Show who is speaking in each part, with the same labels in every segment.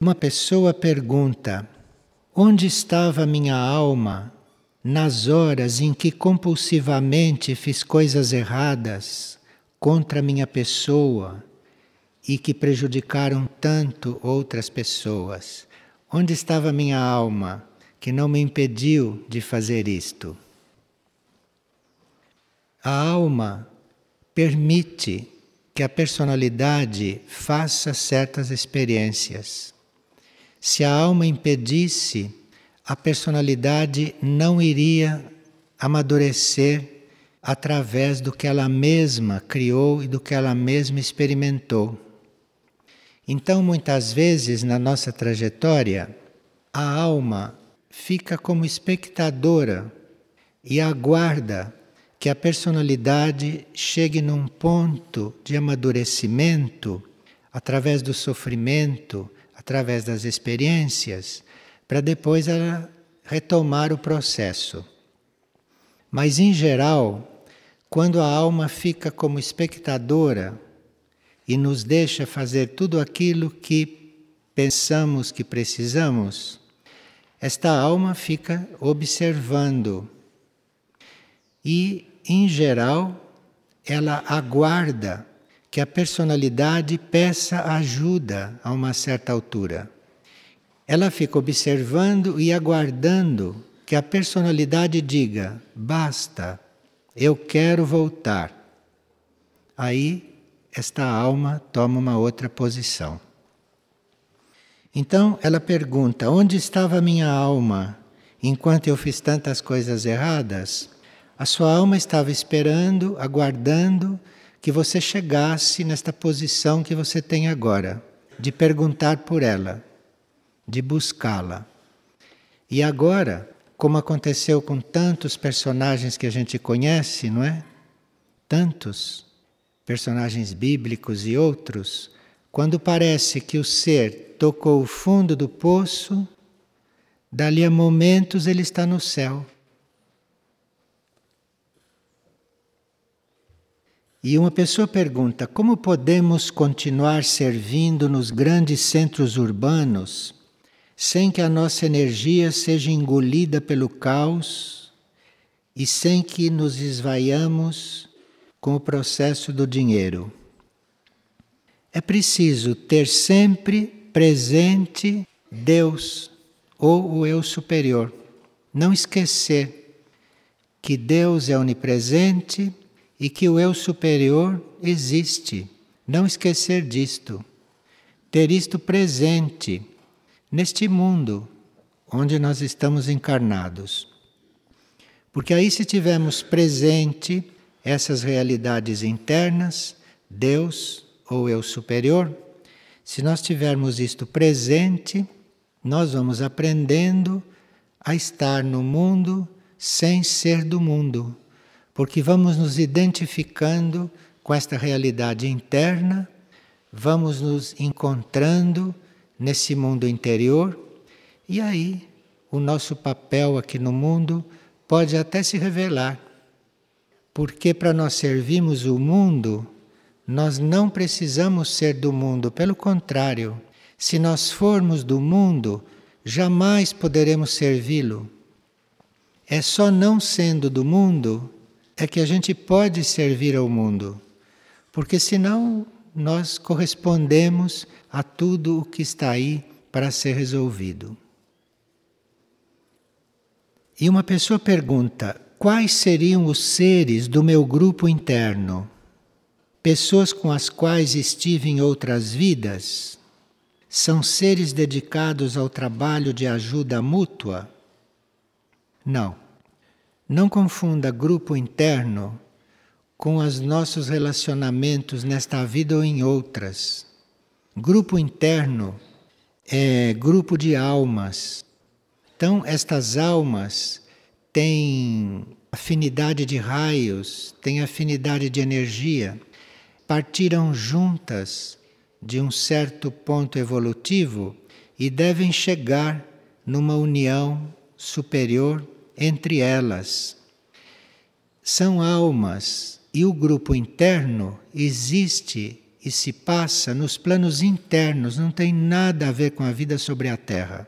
Speaker 1: Uma pessoa pergunta: onde estava minha alma nas horas em que compulsivamente fiz coisas erradas contra minha pessoa e que prejudicaram tanto outras pessoas? Onde estava minha alma que não me impediu de fazer isto? A alma permite que a personalidade faça certas experiências. Se a alma impedisse, a personalidade não iria amadurecer através do que ela mesma criou e do que ela mesma experimentou. Então, muitas vezes na nossa trajetória, a alma fica como espectadora e aguarda que a personalidade chegue num ponto de amadurecimento através do sofrimento, através das experiências, para depois ela retomar o processo. Mas em geral, quando a alma fica como espectadora e nos deixa fazer tudo aquilo que pensamos que precisamos, esta alma fica observando e em geral, ela aguarda que a personalidade peça ajuda a uma certa altura. Ela fica observando e aguardando que a personalidade diga: basta, eu quero voltar. Aí, esta alma toma uma outra posição. Então, ela pergunta: onde estava minha alma enquanto eu fiz tantas coisas erradas? A sua alma estava esperando, aguardando que você chegasse nesta posição que você tem agora, de perguntar por ela, de buscá-la. E agora, como aconteceu com tantos personagens que a gente conhece, não é? Tantos personagens bíblicos e outros, quando parece que o ser tocou o fundo do poço, dali a momentos ele está no céu. E uma pessoa pergunta: como podemos continuar servindo nos grandes centros urbanos sem que a nossa energia seja engolida pelo caos e sem que nos esvaiamos com o processo do dinheiro? É preciso ter sempre presente Deus ou o eu superior. Não esquecer que Deus é onipresente e que o eu superior existe. Não esquecer disto. Ter isto presente neste mundo onde nós estamos encarnados. Porque aí, se tivermos presente essas realidades internas, Deus ou eu superior, se nós tivermos isto presente, nós vamos aprendendo a estar no mundo sem ser do mundo porque vamos nos identificando com esta realidade interna, vamos nos encontrando nesse mundo interior e aí o nosso papel aqui no mundo pode até se revelar. Porque para nós servirmos o mundo, nós não precisamos ser do mundo, pelo contrário, se nós formos do mundo, jamais poderemos servi-lo. É só não sendo do mundo é que a gente pode servir ao mundo, porque senão nós correspondemos a tudo o que está aí para ser resolvido. E uma pessoa pergunta: quais seriam os seres do meu grupo interno? Pessoas com as quais estive em outras vidas? São seres dedicados ao trabalho de ajuda mútua? Não. Não confunda grupo interno com os nossos relacionamentos nesta vida ou em outras. Grupo interno é grupo de almas. Então, estas almas têm afinidade de raios, têm afinidade de energia, partiram juntas de um certo ponto evolutivo e devem chegar numa união superior entre elas. São almas e o grupo interno existe e se passa nos planos internos, não tem nada a ver com a vida sobre a Terra.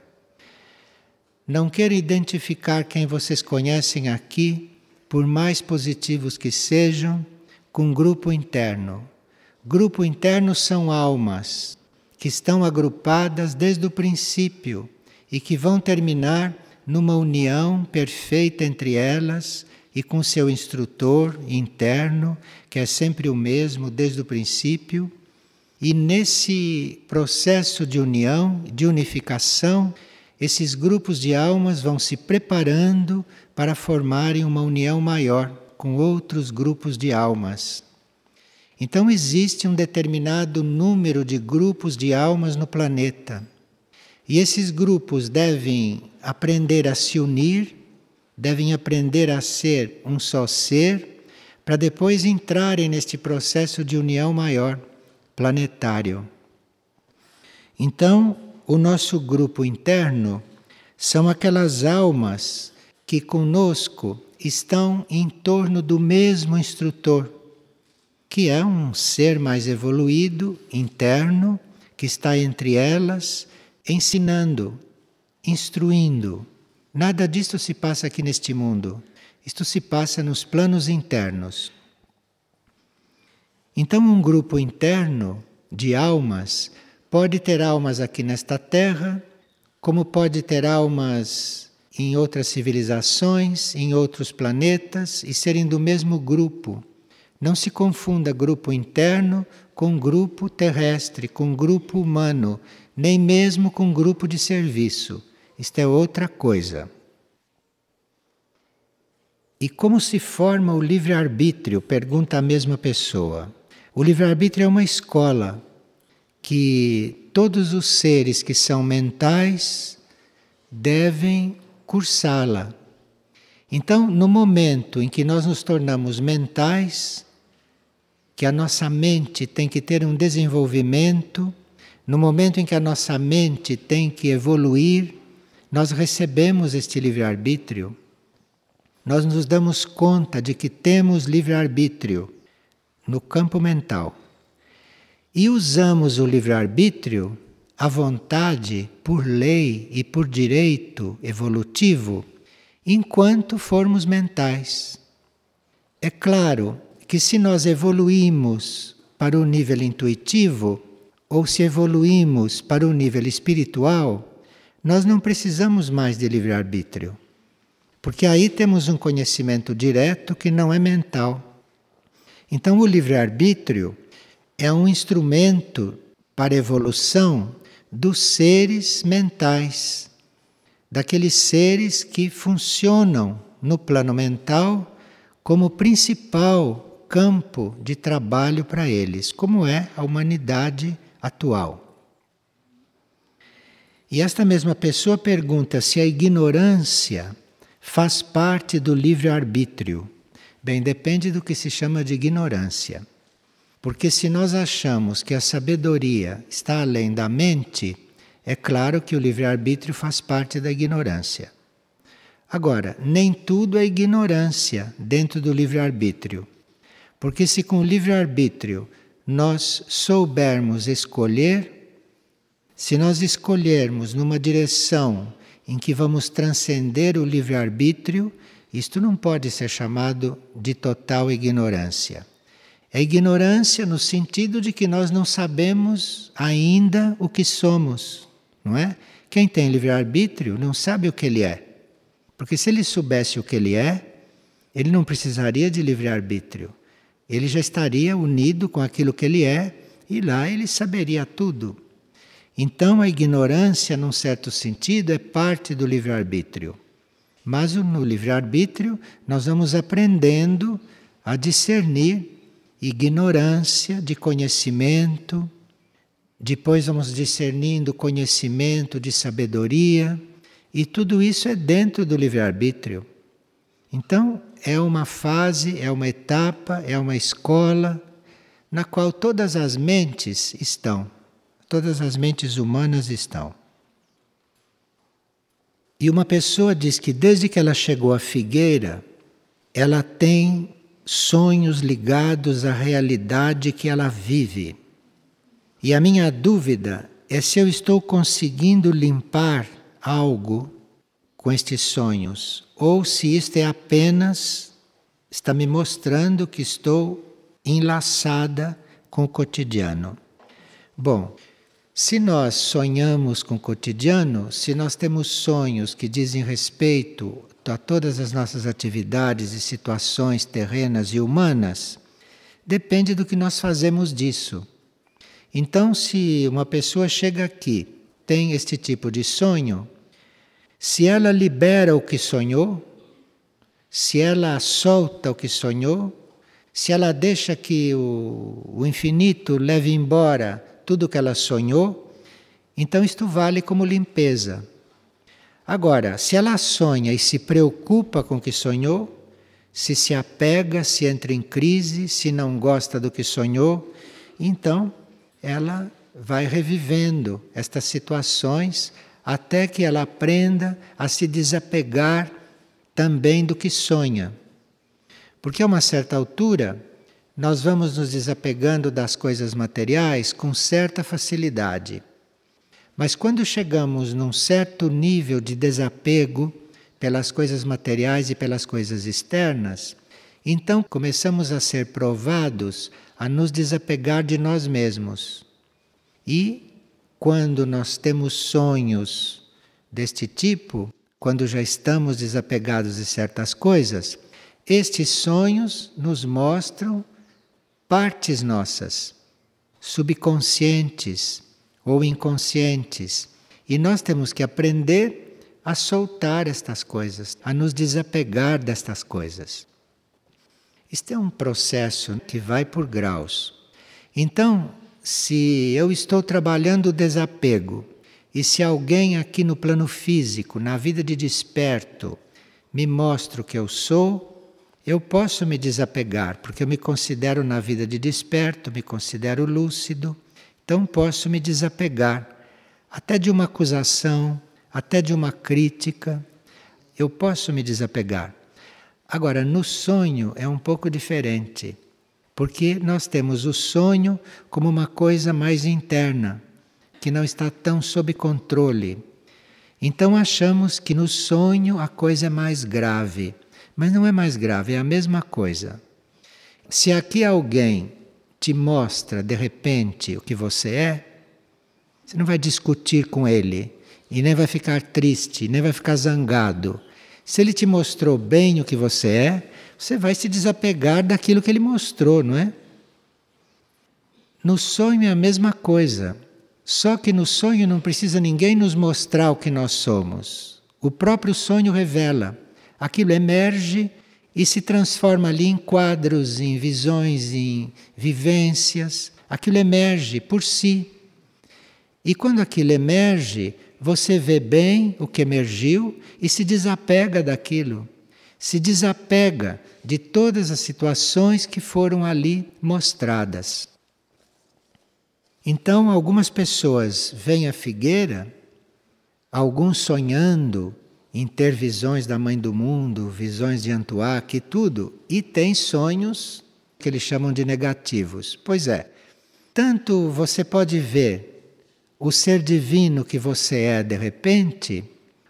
Speaker 1: Não quero identificar quem vocês conhecem aqui, por mais positivos que sejam, com grupo interno. Grupo interno são almas que estão agrupadas desde o princípio e que vão terminar numa união perfeita entre elas e com seu instrutor interno, que é sempre o mesmo desde o princípio. E nesse processo de união, de unificação, esses grupos de almas vão se preparando para formarem uma união maior com outros grupos de almas. Então existe um determinado número de grupos de almas no planeta. E esses grupos devem aprender a se unir, devem aprender a ser um só ser, para depois entrarem neste processo de união maior, planetário. Então, o nosso grupo interno são aquelas almas que conosco estão em torno do mesmo instrutor, que é um ser mais evoluído, interno, que está entre elas ensinando, instruindo. Nada disto se passa aqui neste mundo. Isto se passa nos planos internos. Então, um grupo interno de almas pode ter almas aqui nesta terra, como pode ter almas em outras civilizações, em outros planetas e serem do mesmo grupo. Não se confunda grupo interno com grupo terrestre, com grupo humano nem mesmo com grupo de serviço. Isto é outra coisa. E como se forma o livre-arbítrio? Pergunta a mesma pessoa. O livre-arbítrio é uma escola que todos os seres que são mentais devem cursá-la. Então, no momento em que nós nos tornamos mentais, que a nossa mente tem que ter um desenvolvimento no momento em que a nossa mente tem que evoluir, nós recebemos este livre-arbítrio. Nós nos damos conta de que temos livre-arbítrio no campo mental. E usamos o livre-arbítrio à vontade, por lei e por direito evolutivo, enquanto formos mentais. É claro que se nós evoluímos para o nível intuitivo, ou se evoluímos para o nível espiritual, nós não precisamos mais de livre-arbítrio. Porque aí temos um conhecimento direto que não é mental. Então, o livre-arbítrio é um instrumento para a evolução dos seres mentais, daqueles seres que funcionam no plano mental como principal campo de trabalho para eles, como é a humanidade atual. E esta mesma pessoa pergunta se a ignorância faz parte do livre-arbítrio. Bem, depende do que se chama de ignorância. Porque se nós achamos que a sabedoria está além da mente, é claro que o livre-arbítrio faz parte da ignorância. Agora, nem tudo é ignorância dentro do livre-arbítrio. Porque se com o livre-arbítrio nós soubermos escolher, se nós escolhermos numa direção em que vamos transcender o livre-arbítrio, isto não pode ser chamado de total ignorância. É ignorância no sentido de que nós não sabemos ainda o que somos, não é? Quem tem livre-arbítrio não sabe o que ele é. Porque se ele soubesse o que ele é, ele não precisaria de livre-arbítrio ele já estaria unido com aquilo que ele é e lá ele saberia tudo. Então a ignorância, num certo sentido, é parte do livre-arbítrio. Mas no livre-arbítrio nós vamos aprendendo a discernir ignorância de conhecimento, depois vamos discernindo conhecimento de sabedoria, e tudo isso é dentro do livre-arbítrio. Então, é uma fase, é uma etapa, é uma escola na qual todas as mentes estão, todas as mentes humanas estão. E uma pessoa diz que desde que ela chegou à figueira, ela tem sonhos ligados à realidade que ela vive. E a minha dúvida é se eu estou conseguindo limpar algo com estes sonhos, ou se isto é apenas está me mostrando que estou enlaçada com o cotidiano. Bom, se nós sonhamos com o cotidiano, se nós temos sonhos que dizem respeito a todas as nossas atividades e situações terrenas e humanas, depende do que nós fazemos disso. Então, se uma pessoa chega aqui, tem este tipo de sonho, se ela libera o que sonhou, se ela solta o que sonhou, se ela deixa que o, o infinito leve embora tudo o que ela sonhou, então isto vale como limpeza. Agora, se ela sonha e se preocupa com o que sonhou, se se apega, se entra em crise, se não gosta do que sonhou, então ela vai revivendo estas situações até que ela aprenda a se desapegar também do que sonha. Porque a uma certa altura, nós vamos nos desapegando das coisas materiais com certa facilidade. Mas quando chegamos num certo nível de desapego pelas coisas materiais e pelas coisas externas, então começamos a ser provados a nos desapegar de nós mesmos. E quando nós temos sonhos deste tipo, quando já estamos desapegados de certas coisas, estes sonhos nos mostram partes nossas, subconscientes ou inconscientes. E nós temos que aprender a soltar estas coisas, a nos desapegar destas coisas. Isto é um processo que vai por graus. Então, se eu estou trabalhando o desapego e se alguém aqui no plano físico, na vida de desperto, me mostra o que eu sou, eu posso me desapegar, porque eu me considero na vida de desperto, me considero lúcido, então posso me desapegar até de uma acusação, até de uma crítica, eu posso me desapegar. Agora, no sonho é um pouco diferente, porque nós temos o sonho como uma coisa mais interna, que não está tão sob controle. Então achamos que no sonho a coisa é mais grave, mas não é mais grave, é a mesma coisa. Se aqui alguém te mostra de repente o que você é, você não vai discutir com ele e nem vai ficar triste, nem vai ficar zangado se ele te mostrou bem o que você é, você vai se desapegar daquilo que ele mostrou, não é? No sonho é a mesma coisa. Só que no sonho não precisa ninguém nos mostrar o que nós somos. O próprio sonho revela. Aquilo emerge e se transforma ali em quadros, em visões, em vivências. Aquilo emerge por si. E quando aquilo emerge, você vê bem o que emergiu e se desapega daquilo. Se desapega de todas as situações que foram ali mostradas. Então, algumas pessoas vêm à figueira, alguns sonhando em ter visões da Mãe do Mundo, visões de Antuac e tudo, e tem sonhos que eles chamam de negativos. Pois é, tanto você pode ver o ser divino que você é de repente,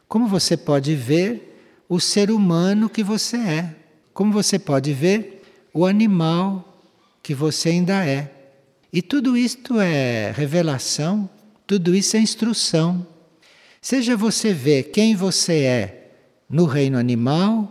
Speaker 1: como você pode ver o ser humano que você é, como você pode ver o animal que você ainda é. E tudo isto é revelação, tudo isso é instrução. Seja você ver quem você é no reino animal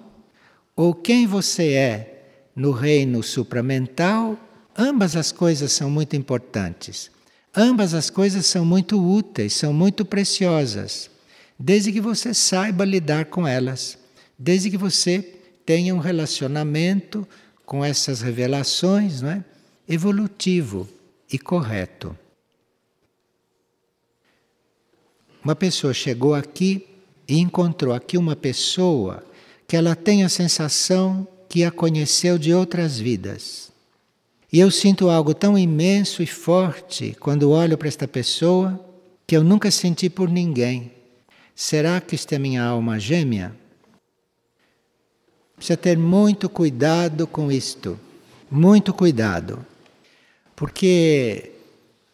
Speaker 1: ou quem você é no reino supramental, ambas as coisas são muito importantes. Ambas as coisas são muito úteis, são muito preciosas, desde que você saiba lidar com elas, desde que você tenha um relacionamento com essas revelações, não é? evolutivo e correto. Uma pessoa chegou aqui e encontrou aqui uma pessoa que ela tem a sensação que a conheceu de outras vidas. E eu sinto algo tão imenso e forte quando olho para esta pessoa que eu nunca senti por ninguém. Será que isto é minha alma gêmea? Precisa ter muito cuidado com isto. Muito cuidado. Porque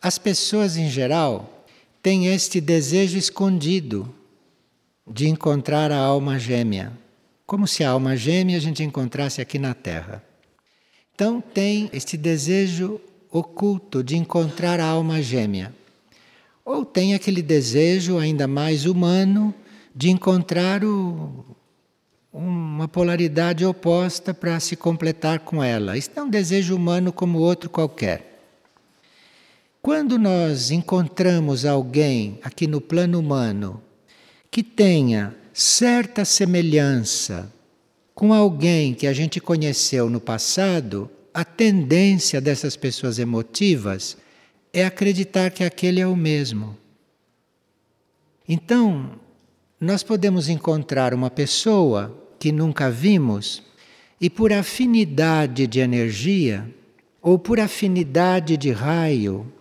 Speaker 1: As pessoas em geral têm este desejo escondido de encontrar a alma gêmea, como se a alma gêmea a gente encontrasse aqui na Terra. Então tem este desejo oculto de encontrar a alma gêmea. Ou tem aquele desejo ainda mais humano de encontrar o, uma polaridade oposta para se completar com ela. Isso é um desejo humano como outro qualquer. Quando nós encontramos alguém aqui no plano humano que tenha certa semelhança com alguém que a gente conheceu no passado, a tendência dessas pessoas emotivas é acreditar que aquele é o mesmo. Então, nós podemos encontrar uma pessoa que nunca vimos e por afinidade de energia, ou por afinidade de raio,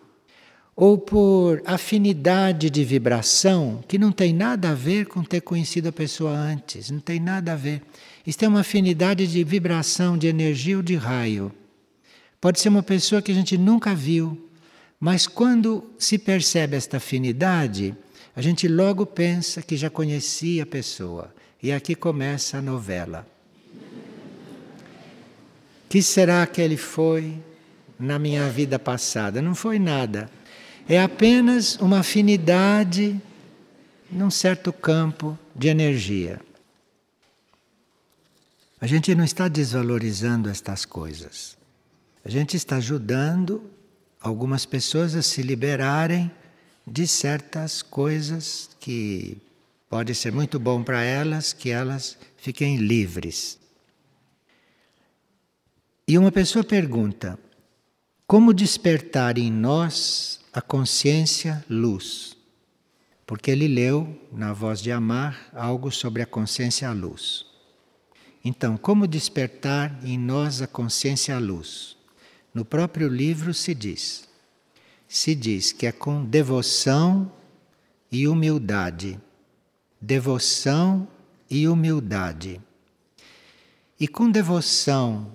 Speaker 1: ou por afinidade de vibração, que não tem nada a ver com ter conhecido a pessoa antes, não tem nada a ver. Isso é uma afinidade de vibração, de energia ou de raio. Pode ser uma pessoa que a gente nunca viu, mas quando se percebe esta afinidade, a gente logo pensa que já conhecia a pessoa. E aqui começa a novela. Que será que ele foi na minha vida passada? Não foi nada. É apenas uma afinidade num certo campo de energia. A gente não está desvalorizando estas coisas. A gente está ajudando algumas pessoas a se liberarem de certas coisas que pode ser muito bom para elas, que elas fiquem livres. E uma pessoa pergunta: como despertar em nós a consciência luz? Porque ele leu na voz de Amar algo sobre a consciência luz. Então, como despertar em nós a consciência luz? No próprio livro se diz. Se diz que é com devoção e humildade. Devoção e humildade. E com devoção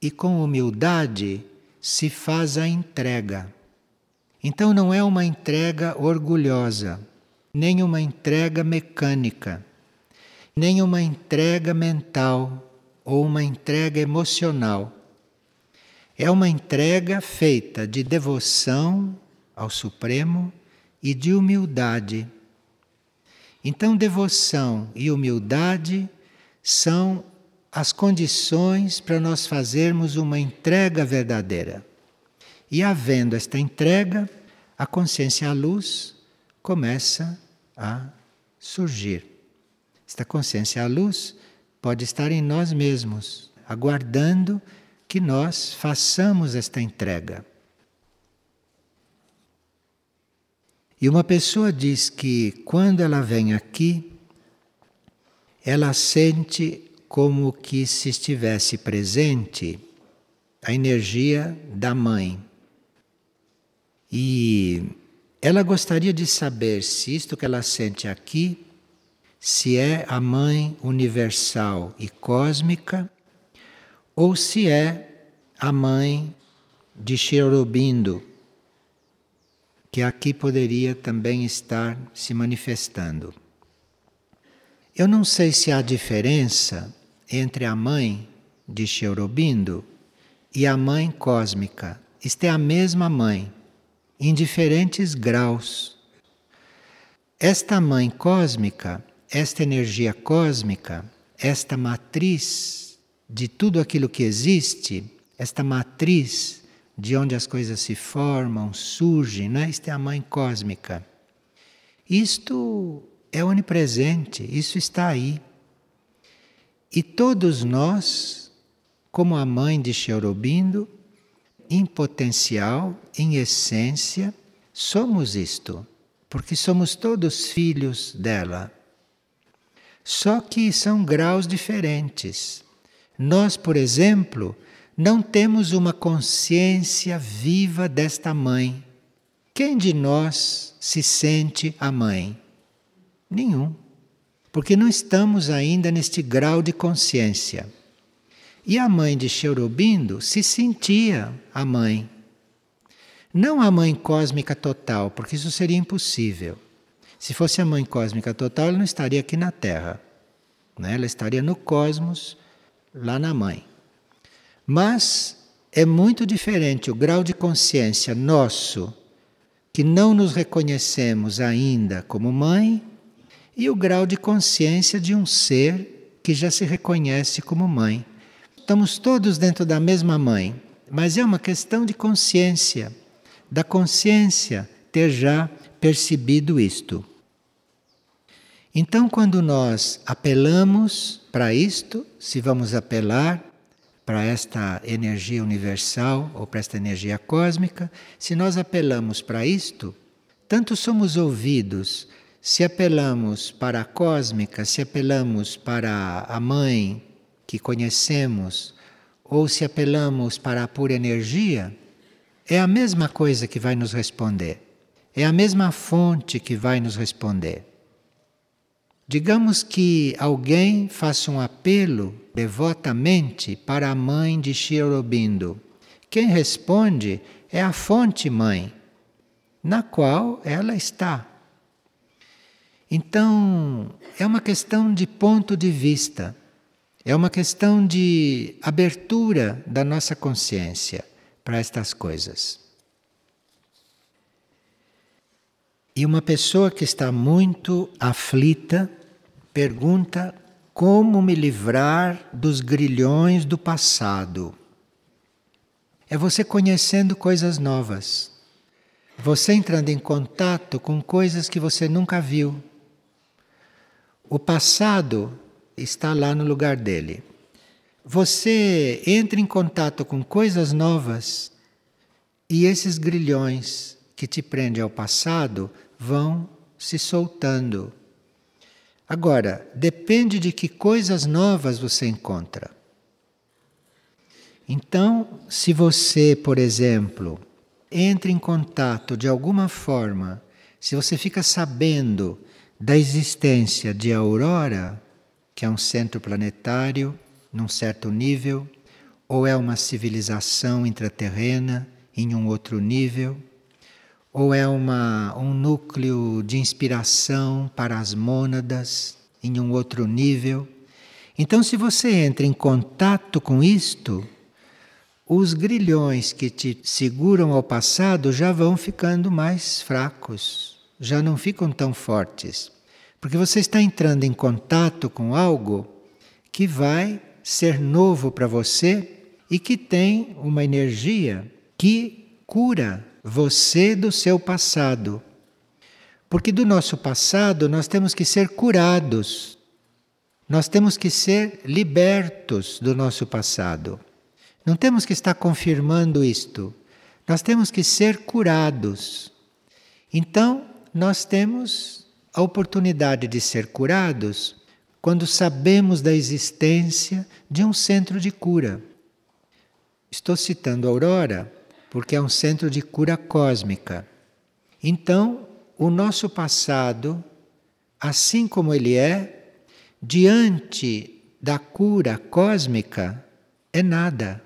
Speaker 1: e com humildade se faz a entrega. Então não é uma entrega orgulhosa, nem uma entrega mecânica, nem uma entrega mental ou uma entrega emocional é uma entrega feita de devoção ao Supremo e de humildade. Então, devoção e humildade são as condições para nós fazermos uma entrega verdadeira. E havendo esta entrega, a consciência à luz começa a surgir. Esta consciência à luz pode estar em nós mesmos, aguardando que nós façamos esta entrega. E uma pessoa diz que quando ela vem aqui, ela sente como que se estivesse presente a energia da mãe. E ela gostaria de saber se isto que ela sente aqui, se é a mãe universal e cósmica ou se é a mãe de Sherobindo, que aqui poderia também estar se manifestando. Eu não sei se há diferença entre a mãe de Sherobindo e a mãe cósmica. Isto é a mesma mãe, em diferentes graus. Esta mãe cósmica, esta energia cósmica, esta matriz de tudo aquilo que existe, esta matriz de onde as coisas se formam, surgem, né? isto é a mãe cósmica. Isto é onipresente, isso está aí. E todos nós, como a mãe de Cherubindo, em potencial, em essência, somos isto, porque somos todos filhos dela. Só que são graus diferentes. Nós, por exemplo, não temos uma consciência viva desta mãe. Quem de nós se sente a mãe? Nenhum. Porque não estamos ainda neste grau de consciência. E a mãe de Cherubindo se sentia a mãe. Não a mãe cósmica total, porque isso seria impossível. Se fosse a mãe cósmica total, ela não estaria aqui na Terra. Né? Ela estaria no cosmos, lá na mãe. Mas é muito diferente o grau de consciência nosso, que não nos reconhecemos ainda como mãe, e o grau de consciência de um ser que já se reconhece como mãe. Estamos todos dentro da mesma mãe, mas é uma questão de consciência, da consciência ter já percebido isto. Então, quando nós apelamos para isto, se vamos apelar para esta energia universal ou para esta energia cósmica, se nós apelamos para isto, tanto somos ouvidos se apelamos para a cósmica, se apelamos para a mãe que conhecemos, ou se apelamos para a pura energia, é a mesma coisa que vai nos responder. É a mesma fonte que vai nos responder. Digamos que alguém faça um apelo devotamente para a mãe de Shirobindo. Quem responde é a fonte mãe, na qual ela está. Então, é uma questão de ponto de vista, é uma questão de abertura da nossa consciência para estas coisas. E uma pessoa que está muito aflita pergunta como me livrar dos grilhões do passado. É você conhecendo coisas novas. Você entrando em contato com coisas que você nunca viu. O passado está lá no lugar dele. Você entra em contato com coisas novas e esses grilhões que te prendem ao passado vão se soltando. Agora, depende de que coisas novas você encontra. Então, se você, por exemplo, entra em contato de alguma forma, se você fica sabendo da existência de Aurora, que é um centro planetário num certo nível, ou é uma civilização intraterrena em um outro nível, ou é uma, um núcleo de inspiração para as mônadas em um outro nível. Então, se você entra em contato com isto, os grilhões que te seguram ao passado já vão ficando mais fracos, já não ficam tão fortes. Porque você está entrando em contato com algo que vai ser novo para você e que tem uma energia que cura você do seu passado. Porque do nosso passado nós temos que ser curados. Nós temos que ser libertos do nosso passado. Não temos que estar confirmando isto. Nós temos que ser curados. Então, nós temos a oportunidade de ser curados quando sabemos da existência de um centro de cura. Estou citando Aurora porque é um centro de cura cósmica. Então, o nosso passado, assim como ele é, diante da cura cósmica, é nada.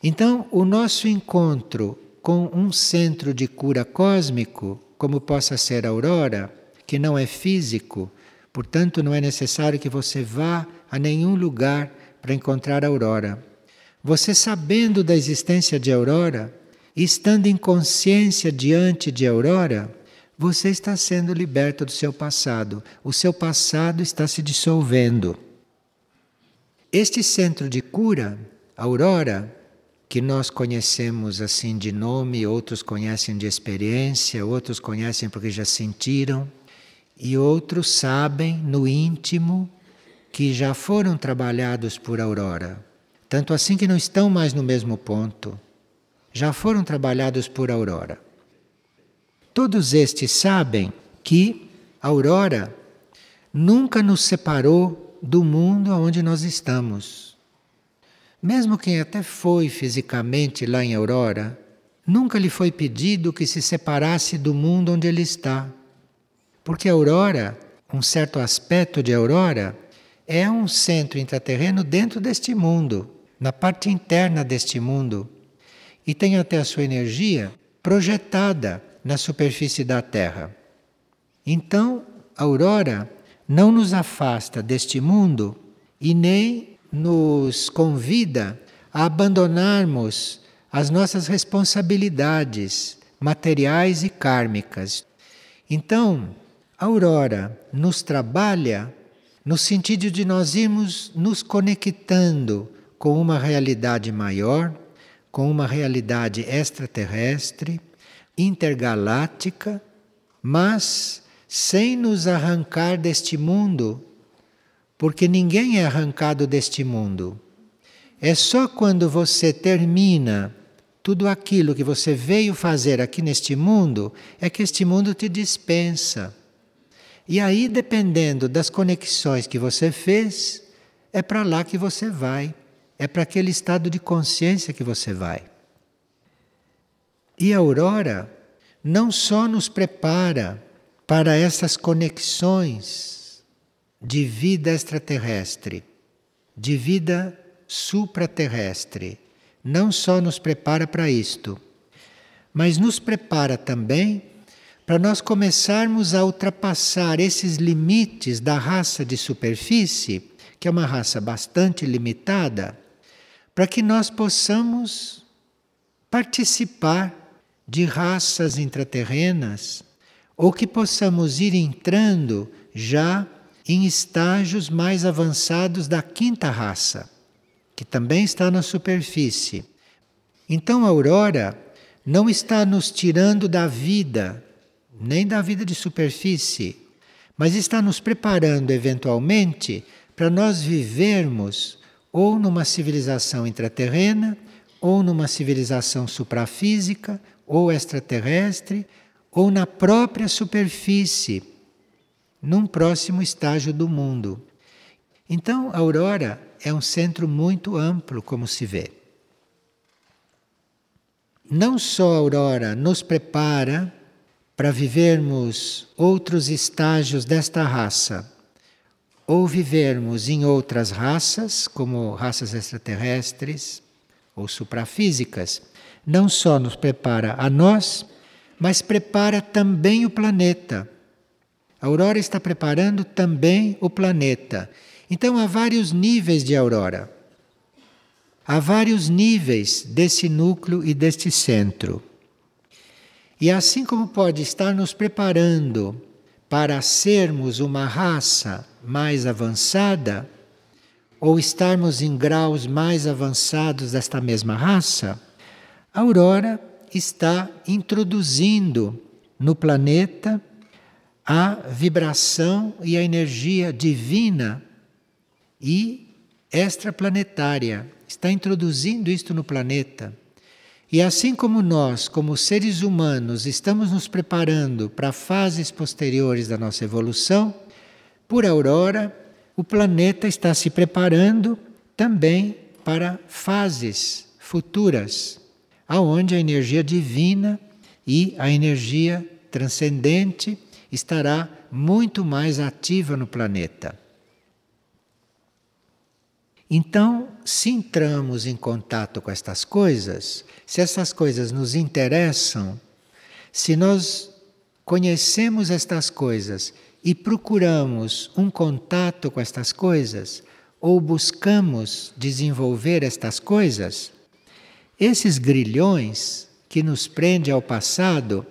Speaker 1: Então, o nosso encontro com um centro de cura cósmico, como possa ser a aurora, que não é físico, portanto, não é necessário que você vá a nenhum lugar para encontrar a aurora. Você sabendo da existência de Aurora, estando em consciência diante de Aurora, você está sendo liberto do seu passado. O seu passado está se dissolvendo. Este centro de cura, Aurora, que nós conhecemos assim de nome, outros conhecem de experiência, outros conhecem porque já sentiram, e outros sabem no íntimo que já foram trabalhados por Aurora. Tanto assim que não estão mais no mesmo ponto. Já foram trabalhados por Aurora. Todos estes sabem que Aurora nunca nos separou do mundo onde nós estamos. Mesmo quem até foi fisicamente lá em Aurora, nunca lhe foi pedido que se separasse do mundo onde ele está. Porque Aurora, um certo aspecto de Aurora, é um centro intraterreno dentro deste mundo na parte interna deste mundo e tem até a sua energia projetada na superfície da Terra. Então, a aurora não nos afasta deste mundo e nem nos convida a abandonarmos as nossas responsabilidades materiais e kármicas. Então, a aurora nos trabalha no sentido de nós irmos nos conectando com uma realidade maior, com uma realidade extraterrestre, intergaláctica, mas sem nos arrancar deste mundo, porque ninguém é arrancado deste mundo. É só quando você termina tudo aquilo que você veio fazer aqui neste mundo, é que este mundo te dispensa. E aí, dependendo das conexões que você fez, é para lá que você vai, é para aquele estado de consciência que você vai. E a aurora não só nos prepara para essas conexões de vida extraterrestre, de vida supraterrestre, não só nos prepara para isto, mas nos prepara também para nós começarmos a ultrapassar esses limites da raça de superfície, que é uma raça bastante limitada, para que nós possamos participar de raças intraterrenas ou que possamos ir entrando já em estágios mais avançados da quinta raça, que também está na superfície. Então a aurora não está nos tirando da vida nem da vida de superfície, mas está nos preparando eventualmente para nós vivermos ou numa civilização intraterrena, ou numa civilização suprafísica, ou extraterrestre, ou na própria superfície, num próximo estágio do mundo. Então, a aurora é um centro muito amplo, como se vê. Não só a aurora nos prepara para vivermos outros estágios desta raça, ou vivermos em outras raças, como raças extraterrestres ou suprafísicas, não só nos prepara a nós, mas prepara também o planeta. A aurora está preparando também o planeta. Então há vários níveis de aurora. Há vários níveis desse núcleo e deste centro. E assim como pode estar nos preparando para sermos uma raça mais avançada, ou estarmos em graus mais avançados desta mesma raça, a aurora está introduzindo no planeta a vibração e a energia divina e extraplanetária. Está introduzindo isto no planeta. E assim como nós, como seres humanos, estamos nos preparando para fases posteriores da nossa evolução, por aurora, o planeta está se preparando também para fases futuras, aonde a energia divina e a energia transcendente estará muito mais ativa no planeta. Então, se entramos em contato com estas coisas, se essas coisas nos interessam, se nós conhecemos estas coisas e procuramos um contato com estas coisas, ou buscamos desenvolver estas coisas, esses grilhões que nos prendem ao passado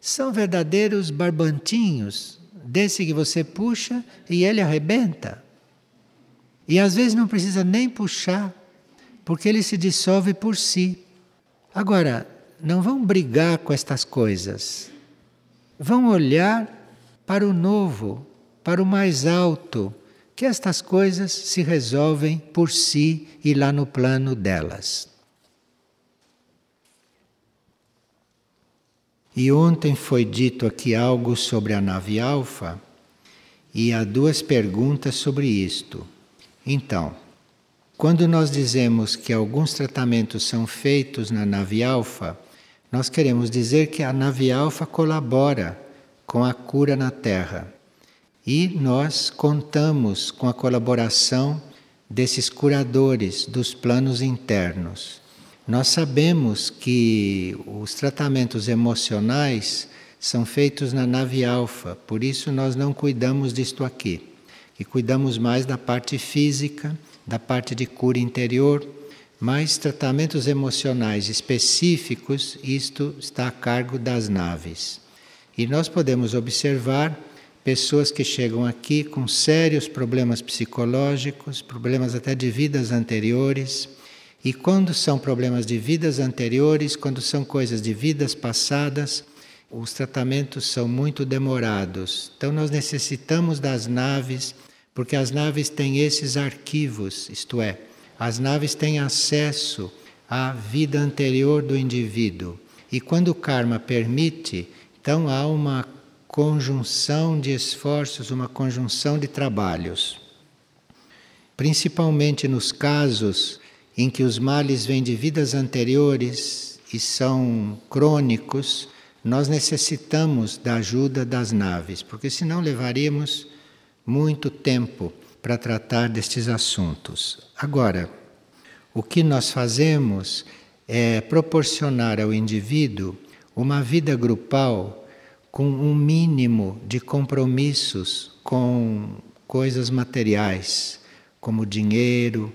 Speaker 1: são verdadeiros barbantinhos, desse que você puxa e ele arrebenta. E às vezes não precisa nem puxar, porque ele se dissolve por si. Agora, não vão brigar com estas coisas. Vão olhar para o novo, para o mais alto, que estas coisas se resolvem por si e lá no plano delas. E ontem foi dito aqui algo sobre a nave alfa, e há duas perguntas sobre isto. Então, quando nós dizemos que alguns tratamentos são feitos na nave alfa, nós queremos dizer que a nave alfa colabora com a cura na Terra. E nós contamos com a colaboração desses curadores dos planos internos. Nós sabemos que os tratamentos emocionais são feitos na nave alfa, por isso nós não cuidamos disto aqui. E cuidamos mais da parte física, da parte de cura interior, mas tratamentos emocionais específicos, isto está a cargo das naves. E nós podemos observar pessoas que chegam aqui com sérios problemas psicológicos, problemas até de vidas anteriores. E quando são problemas de vidas anteriores, quando são coisas de vidas passadas, os tratamentos são muito demorados. Então nós necessitamos das naves, porque as naves têm esses arquivos, isto é, as naves têm acesso à vida anterior do indivíduo. E quando o karma permite, então há uma conjunção de esforços, uma conjunção de trabalhos. Principalmente nos casos em que os males vêm de vidas anteriores e são crônicos, nós necessitamos da ajuda das naves, porque senão levaríamos muito tempo para tratar destes assuntos. Agora, o que nós fazemos é proporcionar ao indivíduo uma vida grupal com um mínimo de compromissos com coisas materiais, como dinheiro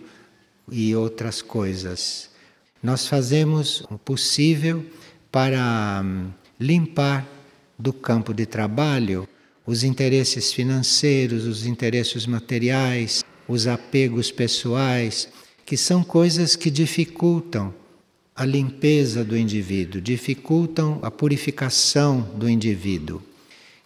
Speaker 1: e outras coisas. Nós fazemos o possível para hum, limpar do campo de trabalho os interesses financeiros, os interesses materiais, os apegos pessoais, que são coisas que dificultam a limpeza do indivíduo, dificultam a purificação do indivíduo.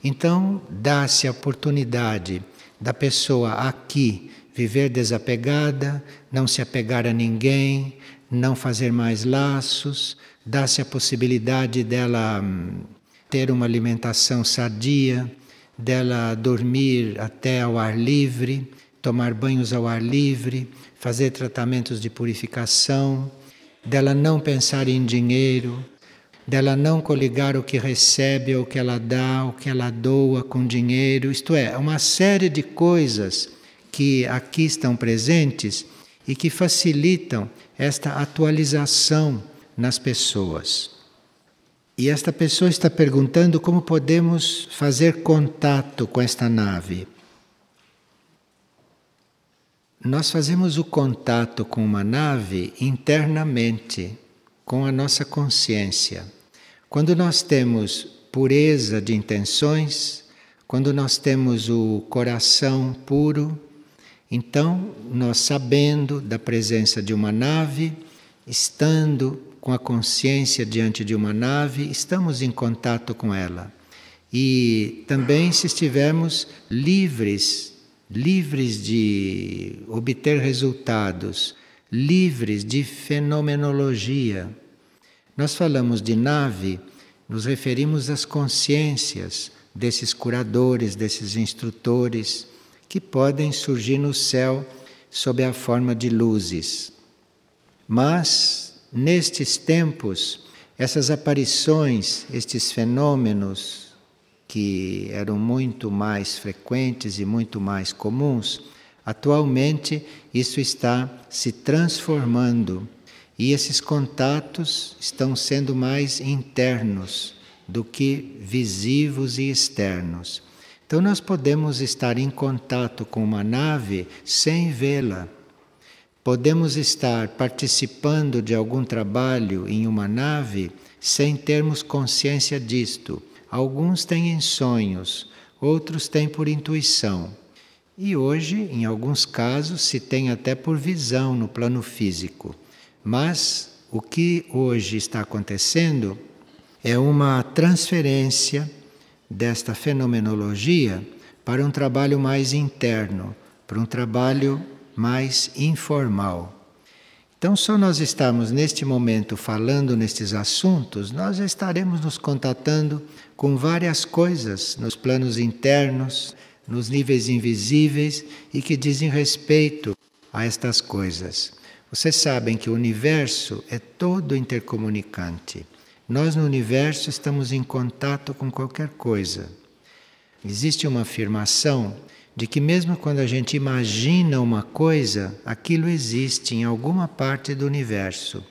Speaker 1: Então, dá-se a oportunidade da pessoa aqui viver desapegada, não se apegar a ninguém, não fazer mais laços, dá-se a possibilidade dela hum, ter uma alimentação sadia, dela dormir até ao ar livre, tomar banhos ao ar livre, fazer tratamentos de purificação dela não pensar em dinheiro, dela não coligar o que recebe, o que ela dá, o que ela doa com dinheiro, isto é, uma série de coisas que aqui estão presentes e que facilitam esta atualização nas pessoas. E esta pessoa está perguntando como podemos fazer contato com esta nave. Nós fazemos o contato com uma nave internamente, com a nossa consciência. Quando nós temos pureza de intenções, quando nós temos o coração puro, então nós sabendo da presença de uma nave, estando com a consciência diante de uma nave, estamos em contato com ela. E também se estivermos livres livres de obter resultados, livres de fenomenologia. Nós falamos de nave, nos referimos às consciências desses curadores, desses instrutores que podem surgir no céu sob a forma de luzes. Mas, nestes tempos, essas aparições, estes fenômenos, que eram muito mais frequentes e muito mais comuns, atualmente isso está se transformando e esses contatos estão sendo mais internos do que visivos e externos. Então, nós podemos estar em contato com uma nave sem vê-la. Podemos estar participando de algum trabalho em uma nave sem termos consciência disto. Alguns têm em sonhos, outros têm por intuição. E hoje, em alguns casos, se tem até por visão no plano físico. Mas o que hoje está acontecendo é uma transferência desta fenomenologia para um trabalho mais interno, para um trabalho mais informal. Então, só nós estamos neste momento falando nestes assuntos, nós já estaremos nos contatando com várias coisas nos planos internos, nos níveis invisíveis e que dizem respeito a estas coisas. Vocês sabem que o universo é todo intercomunicante. Nós no universo estamos em contato com qualquer coisa. Existe uma afirmação de que, mesmo quando a gente imagina uma coisa, aquilo existe em alguma parte do universo.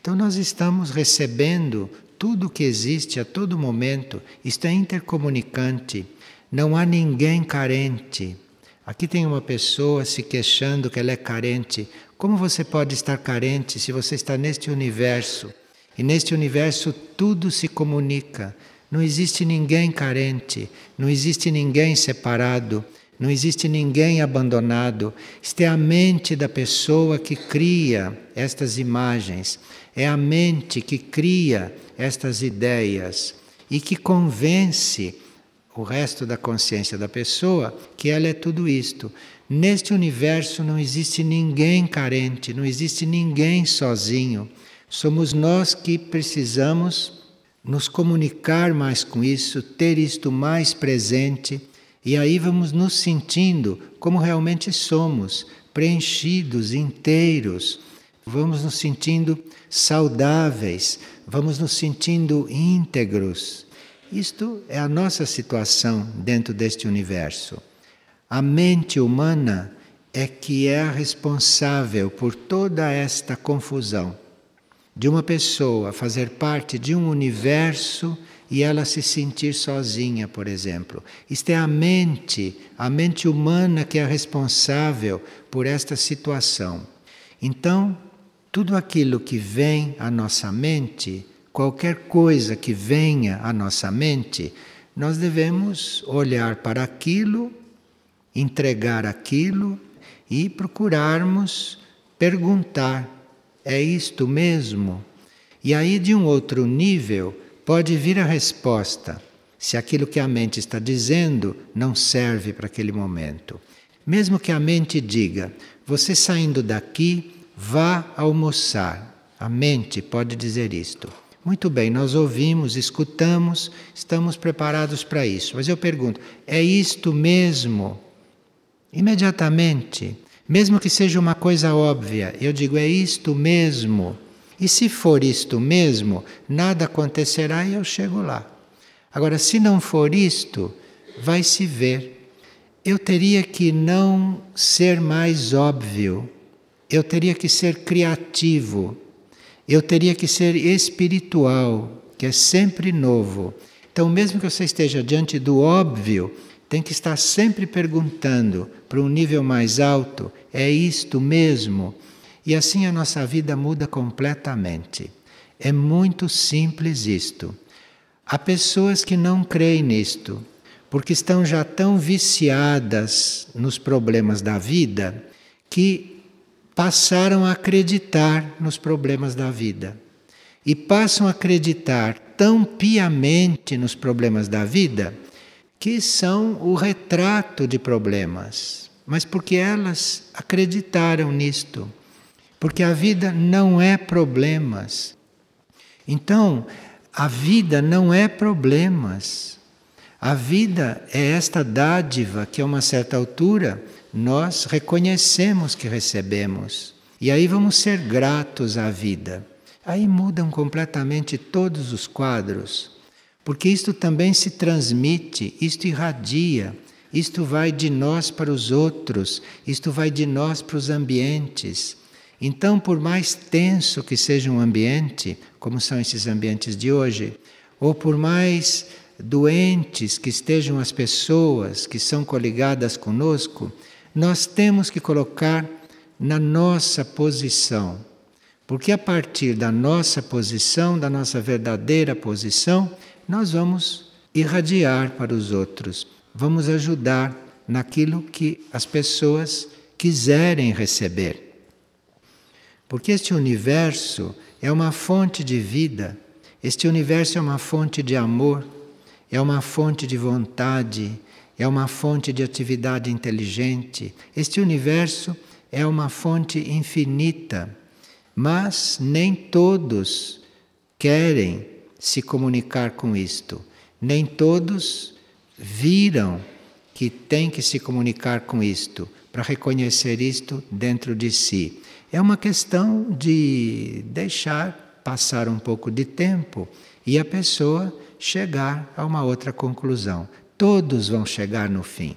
Speaker 1: Então nós estamos recebendo tudo o que existe a todo momento, isto é intercomunicante. Não há ninguém carente. Aqui tem uma pessoa se queixando que ela é carente. Como você pode estar carente se você está neste universo? E neste universo tudo se comunica. Não existe ninguém carente, não existe ninguém separado, não existe ninguém abandonado. Isto é a mente da pessoa que cria estas imagens, é a mente que cria estas ideias e que convence o resto da consciência da pessoa que ela é tudo isto. Neste universo não existe ninguém carente, não existe ninguém sozinho. Somos nós que precisamos nos comunicar mais com isso, ter isto mais presente, e aí vamos nos sentindo como realmente somos, preenchidos, inteiros. Vamos nos sentindo saudáveis, vamos nos sentindo íntegros. Isto é a nossa situação dentro deste universo. A mente humana é que é a responsável por toda esta confusão de uma pessoa fazer parte de um universo e ela se sentir sozinha, por exemplo. Isto é a mente, a mente humana que é responsável por esta situação. Então, tudo aquilo que vem à nossa mente qualquer coisa que venha à nossa mente, nós devemos olhar para aquilo, entregar aquilo e procurarmos perguntar: é isto mesmo? E aí, de um outro nível, pode vir a resposta, se aquilo que a mente está dizendo não serve para aquele momento. Mesmo que a mente diga: você saindo daqui, vá almoçar. A mente pode dizer isto. Muito bem, nós ouvimos, escutamos, estamos preparados para isso. Mas eu pergunto: é isto mesmo? Imediatamente, mesmo que seja uma coisa óbvia, eu digo: é isto mesmo. E se for isto mesmo, nada acontecerá e eu chego lá. Agora, se não for isto, vai se ver. Eu teria que não ser mais óbvio, eu teria que ser criativo eu teria que ser espiritual, que é sempre novo. Então, mesmo que você esteja diante do óbvio, tem que estar sempre perguntando para um nível mais alto: é isto mesmo? E assim a nossa vida muda completamente. É muito simples isto. Há pessoas que não creem nisto, porque estão já tão viciadas nos problemas da vida que passaram a acreditar nos problemas da vida. E passam a acreditar tão piamente nos problemas da vida que são o retrato de problemas. Mas porque elas acreditaram nisto. Porque a vida não é problemas. Então, a vida não é problemas. A vida é esta dádiva que, a uma certa altura, nós reconhecemos que recebemos. E aí vamos ser gratos à vida. Aí mudam completamente todos os quadros, porque isto também se transmite, isto irradia, isto vai de nós para os outros, isto vai de nós para os ambientes. Então, por mais tenso que seja um ambiente, como são esses ambientes de hoje, ou por mais doentes que estejam as pessoas que são coligadas conosco, nós temos que colocar na nossa posição. Porque a partir da nossa posição, da nossa verdadeira posição, nós vamos irradiar para os outros, vamos ajudar naquilo que as pessoas quiserem receber. Porque este universo é uma fonte de vida, este universo é uma fonte de amor, é uma fonte de vontade, é uma fonte de atividade inteligente. Este universo é uma fonte infinita, mas nem todos querem se comunicar com isto. Nem todos viram que tem que se comunicar com isto, para reconhecer isto dentro de si. É uma questão de deixar passar um pouco de tempo e a pessoa chegar a uma outra conclusão. Todos vão chegar no fim.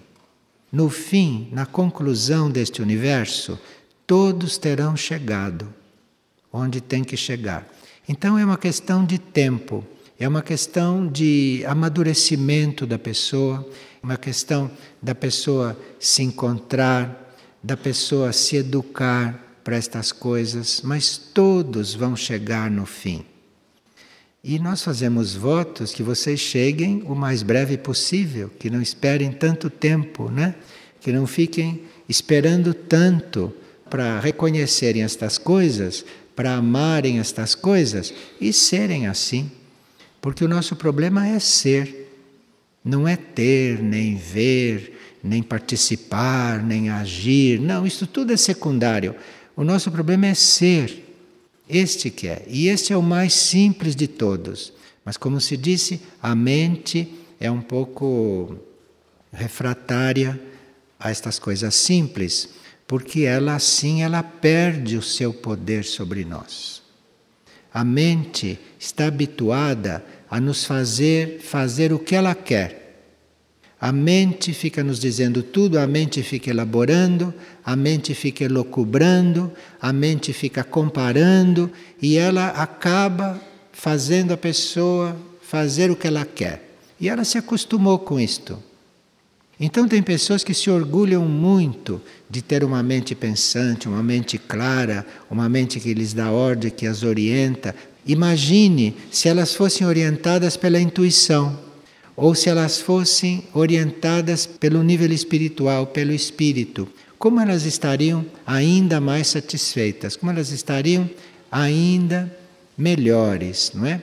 Speaker 1: No fim, na conclusão deste universo, todos terão chegado. onde tem que chegar. Então é uma questão de tempo, é uma questão de amadurecimento da pessoa, uma questão da pessoa se encontrar, da pessoa se educar para estas coisas, mas todos vão chegar no fim. E nós fazemos votos que vocês cheguem o mais breve possível, que não esperem tanto tempo, né? Que não fiquem esperando tanto para reconhecerem estas coisas, para amarem estas coisas e serem assim. Porque o nosso problema é ser, não é ter, nem ver, nem participar, nem agir. Não, isso tudo é secundário. O nosso problema é ser. Este que é. E este é o mais simples de todos. Mas, como se disse, a mente é um pouco refratária a estas coisas simples, porque ela assim ela perde o seu poder sobre nós. A mente está habituada a nos fazer fazer o que ela quer. A mente fica nos dizendo tudo, a mente fica elaborando, a mente fica elocubrando, a mente fica comparando e ela acaba fazendo a pessoa fazer o que ela quer. E ela se acostumou com isto. Então, tem pessoas que se orgulham muito de ter uma mente pensante, uma mente clara, uma mente que lhes dá ordem, que as orienta. Imagine se elas fossem orientadas pela intuição ou se elas fossem orientadas pelo nível espiritual, pelo espírito, como elas estariam ainda mais satisfeitas, como elas estariam ainda melhores, não é?